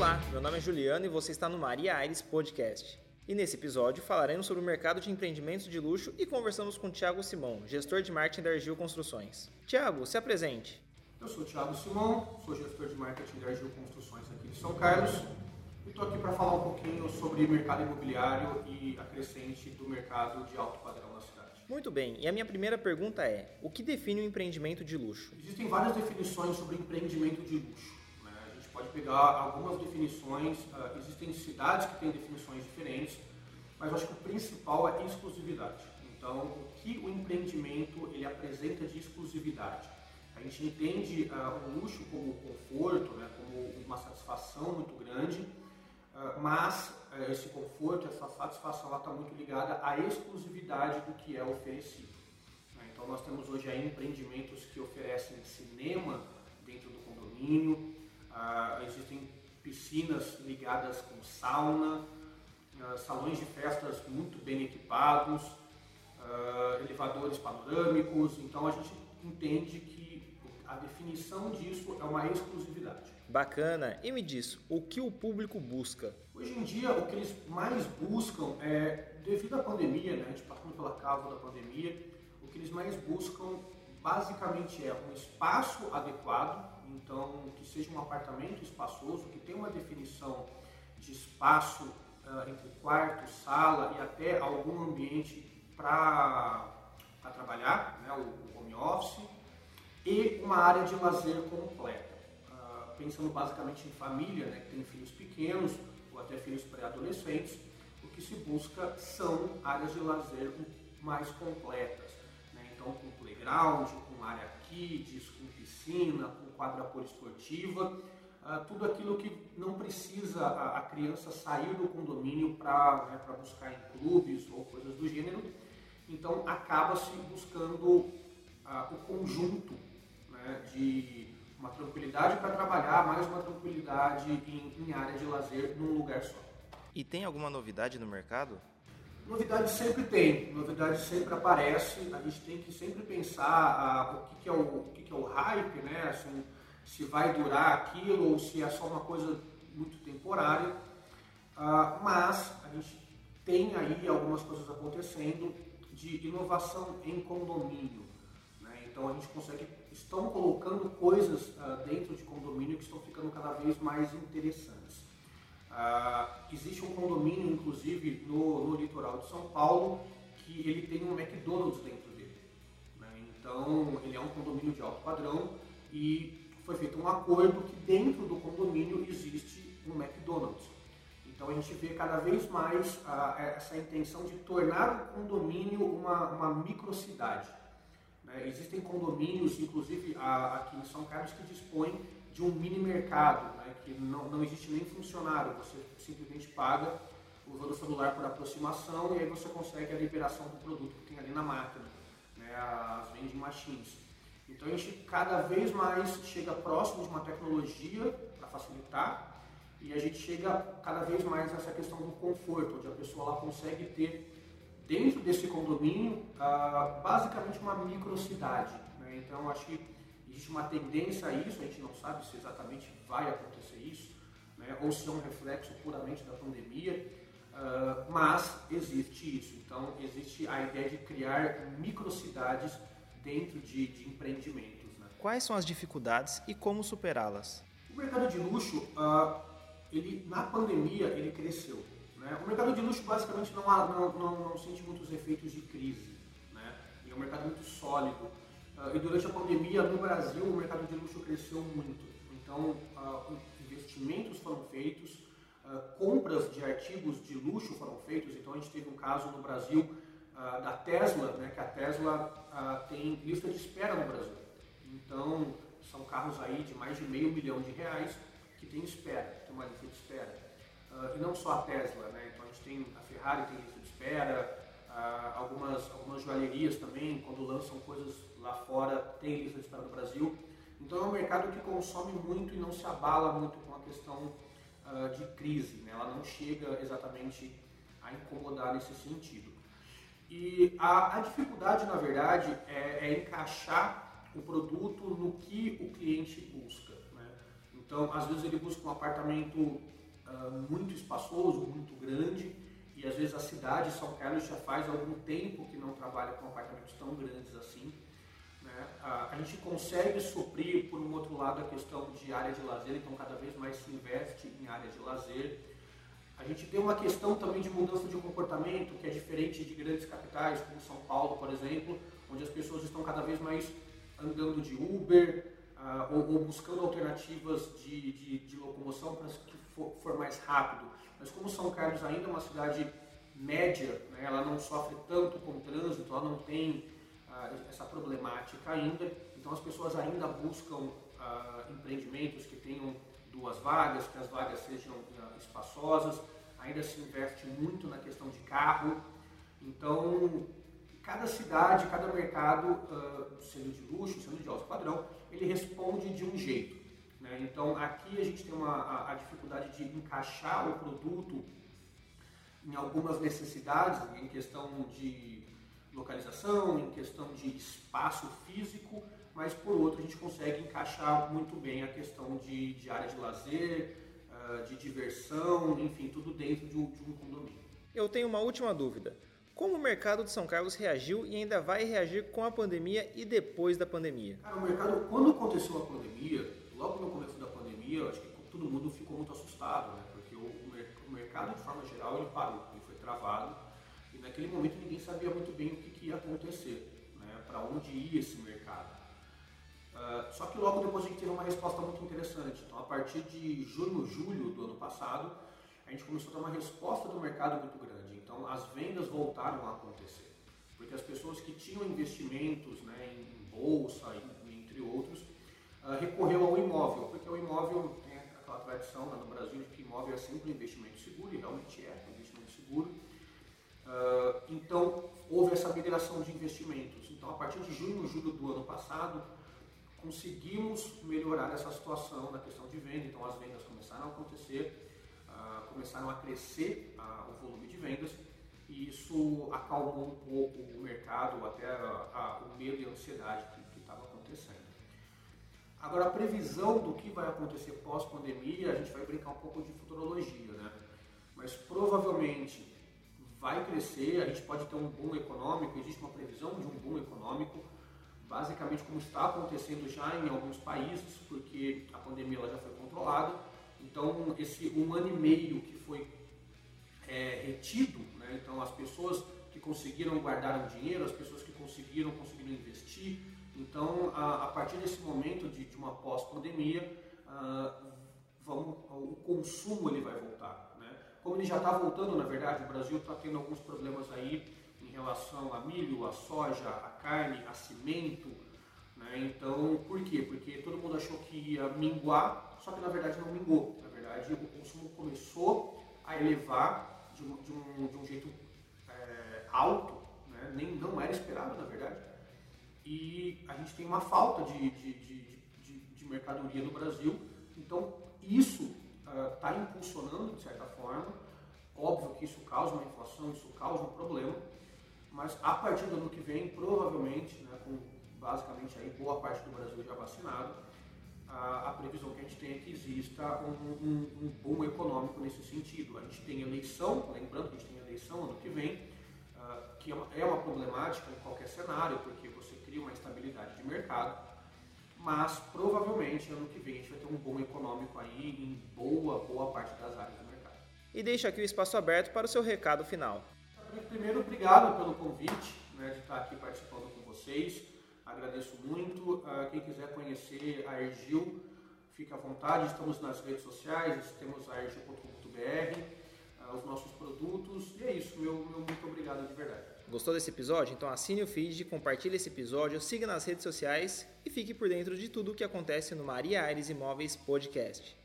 Olá, meu nome é Juliano e você está no Maria Aires Podcast. E nesse episódio falaremos sobre o mercado de empreendimentos de luxo e conversamos com Tiago Simão, gestor de marketing da Argil Construções. Tiago, se apresente. Eu sou o Thiago Simão, sou gestor de marketing da Argil Construções aqui de São Carlos e estou aqui para falar um pouquinho sobre mercado imobiliário e a crescente do mercado de alto padrão na cidade. Muito bem, e a minha primeira pergunta é: o que define um empreendimento de luxo? Existem várias definições sobre empreendimento de luxo. Pode pegar algumas definições, uh, existem cidades que têm definições diferentes, mas eu acho que o principal é exclusividade. Então, o que o empreendimento ele apresenta de exclusividade? A gente entende uh, o luxo como conforto, né, como uma satisfação muito grande, uh, mas esse conforto, essa satisfação, está muito ligada à exclusividade do que é oferecido. Né? Então nós temos hoje empreendimentos que oferecem cinema dentro do condomínio, existem piscinas ligadas com sauna, salões de festas muito bem equipados, elevadores panorâmicos. Então a gente entende que a definição disso é uma exclusividade. Bacana. E me diz, o que o público busca? Hoje em dia, o que eles mais buscam é, devido à pandemia, né, a gente passando pela causa da pandemia, o que eles mais buscam basicamente é um espaço adequado, então que seja um apartamento espaçoso, que tenha uma definição de espaço uh, entre quarto, sala e até algum ambiente para trabalhar, né, o home office e uma área de lazer completa. Uh, pensando basicamente em família, né, que tem filhos pequenos ou até filhos pré-adolescentes, o que se busca são áreas de lazer mais completas. Né? Então, com playground, com área kids, com piscina, com quadra poliesportiva, uh, tudo aquilo que não precisa a, a criança sair do condomínio para né, buscar em clubes ou coisas do gênero. Então, acaba-se buscando uh, o conjunto né, de uma tranquilidade para trabalhar, mais uma tranquilidade em, em área de lazer num lugar só. E tem alguma novidade no mercado? Novidade sempre tem, novidade sempre aparece. A gente tem que sempre pensar ah, o, que, que, é o, o que, que, é o hype, né? Assim, se vai durar aquilo ou se é só uma coisa muito temporária. Ah, mas a gente tem aí algumas coisas acontecendo de inovação em condomínio. Né? Então a gente consegue estão colocando coisas uh, dentro de condomínio que estão ficando cada vez mais interessantes. Uh, existe um condomínio, inclusive, no, no, litoral de São Paulo, que ele tem um McDonald's dentro dele. Né? Então, ele é um condomínio de alto padrão e foi feito um acordo que dentro do condomínio existe um McDonald's. Então, a gente vê cada vez mais uh, essa intenção de tornar o condomínio uma, uma microcidade. Né? Existem condomínios, inclusive aqui em São Carlos, que dispõem de um mini mercado, né? que não, não existe nem funcionário, você simplesmente paga usando o celular por aproximação e aí você consegue a liberação do produto que tem ali na máquina, né? as vending machines. Então a gente cada vez mais chega próximo de uma tecnologia para facilitar e a gente chega cada vez mais nessa questão do conforto, onde a pessoa lá consegue ter dentro desse condomínio, ah, basicamente uma microcidade. Né? Então, acho que existe uma tendência a isso, a gente não sabe se exatamente vai acontecer isso, né? ou se é um reflexo puramente da pandemia, ah, mas existe isso. Então, existe a ideia de criar microcidades dentro de, de empreendimentos. Né? Quais são as dificuldades e como superá-las? O mercado de luxo, ah, ele, na pandemia, ele cresceu. Né? O mercado de luxo basicamente não, não, não, não sente muitos efeitos de crise. Né? é um mercado muito sólido. Uh, e durante a pandemia, no Brasil, o mercado de luxo cresceu muito. Então, uh, investimentos foram feitos, uh, compras de artigos de luxo foram feitos. Então, a gente teve um caso no Brasil da Tesla, né, que a Tesla tem lista de espera no Brasil. Então, são carros aí de mais de meio milhão de reais que tem espera, tem uma lista de espera. Uh, e não só a Tesla, né? Então a gente tem a Ferrari tem lista de espera, uh, algumas, algumas joalherias também, quando lançam coisas lá fora, tem lista de espera no Brasil. Então é um mercado que consome muito e não se abala muito com a questão uh, de crise, né? Ela não chega exatamente a incomodar nesse sentido. E a, a dificuldade, na verdade, é, é encaixar o produto no que o cliente busca. Então, às vezes ele busca um apartamento uh, muito espaçoso, muito grande, e às vezes a cidade de São Carlos já faz algum tempo que não trabalha com apartamentos tão grandes assim. Né? Uh, a gente consegue suprir, por um outro lado, a questão de área de lazer, então cada vez mais se investe em área de lazer. A gente tem uma questão também de mudança de comportamento que é diferente de grandes capitais, como São Paulo, por exemplo, onde as pessoas estão cada vez mais andando de Uber, uh, ou, ou, buscando alternativas de, de, de locomoção para for, mais rápido. Mas como São Carlos ainda é uma cidade média, né, ela não sofre tanto com o trânsito, ela não tem uh, essa problemática ainda, então as pessoas ainda buscam uh, empreendimentos que tenham duas vagas, que as vagas sejam espaçosas, ainda se investe muito na questão de carro, então cada cidade, cada mercado, uh, sendo de luxo, sendo de alto padrão, ele responde de um jeito. Né? Então aqui a gente tem uma, a, a, dificuldade de encaixar o produto em algumas necessidades, em questão de localização, em questão de espaço físico, mas por outro a gente consegue encaixar muito bem a questão de, de área de lazer, uh, de diversão, enfim, tudo dentro de um, de um condomínio. Eu tenho uma última dúvida. Como o mercado de São Carlos reagiu e ainda vai reagir com a pandemia e depois da pandemia? Cara, o mercado, quando aconteceu a pandemia, logo no começo da pandemia, acho que todo mundo ficou muito assustado, né? Porque o, o mercado, de forma geral, ele parou, ele foi travado. E naquele momento ninguém sabia muito bem o que, que ia acontecer, né? Para onde ia esse mercado. Uh, só que logo depois a gente teve uma resposta muito interessante. Então, a partir de junho, julho do ano passado, a gente começou a ter uma resposta do mercado muito grande. Então, as vendas voltaram a acontecer, porque as pessoas que tinham investimentos né, em bolsa, entre outros, recorreu ao imóvel, porque o imóvel tem aquela tradição né, no Brasil de que imóvel é sempre um investimento seguro, e realmente é um investimento seguro. Uh, então, houve essa migração de investimentos. Então, a partir de junho, julho do ano passado, conseguimos melhorar essa situação na questão de venda. Então, as vendas começaram a acontecer começaram a crescer o volume de vendas e isso acalmou um pouco o mercado, até o medo e a ansiedade que estava acontecendo. Agora, a previsão do que vai acontecer pós-pandemia, a gente vai brincar um pouco de futurologia, né? Mas provavelmente vai crescer, a gente pode ter um boom econômico, existe uma previsão de um boom econômico, basicamente como está acontecendo já em alguns países, porque a pandemia ela já foi controlada então, esse um ano e meio que foi é, retido, né? então as pessoas que conseguiram guardar o dinheiro, as pessoas que conseguiram, conseguiram investir, então a, a partir desse momento de, de uma pós-pandemia, uh, o consumo ele vai voltar. Né? Como ele já está voltando, na verdade, o Brasil está tendo alguns problemas aí em relação a milho, a soja, a carne, a cimento. Né? Então, por quê? Porque todo mundo achou que ia minguar só que na verdade não mingou. Na verdade, o consumo começou a elevar de um, de um, de um jeito é, alto, né? Nem, não era esperado, na verdade. E a gente tem uma falta de, de, de, de mercadoria no Brasil. Então, isso está uh, impulsionando, de certa forma. Óbvio que isso causa uma inflação, isso causa um problema. Mas a partir do ano que vem, provavelmente, né, com basicamente aí boa parte do Brasil já vacinado, a, a, previsão que a gente tem é que exista um, um, um boom econômico nesse sentido. A gente tem eleição, lembrando que a gente tem eleição ano que vem, que é uma, é uma problemática em qualquer cenário, porque você cria uma estabilidade de mercado, mas provavelmente ano que vem a gente vai ter um boom econômico aí em boa, boa parte das áreas do mercado. E deixo aqui o espaço aberto para o seu recado final. Primeiro, obrigado pelo convite né, de estar aqui participando com vocês. Agradeço muito. Uh, quem quiser conhecer a Ergil, fica à vontade. Estamos nas redes sociais, temos a ergil.com.br, de verdade. Gostou desse episódio? Então assine o feed, compartilhe esse episódio, siga nas redes sociais e fique por dentro de tudo o que acontece no Maria Aires Imóveis Podcast.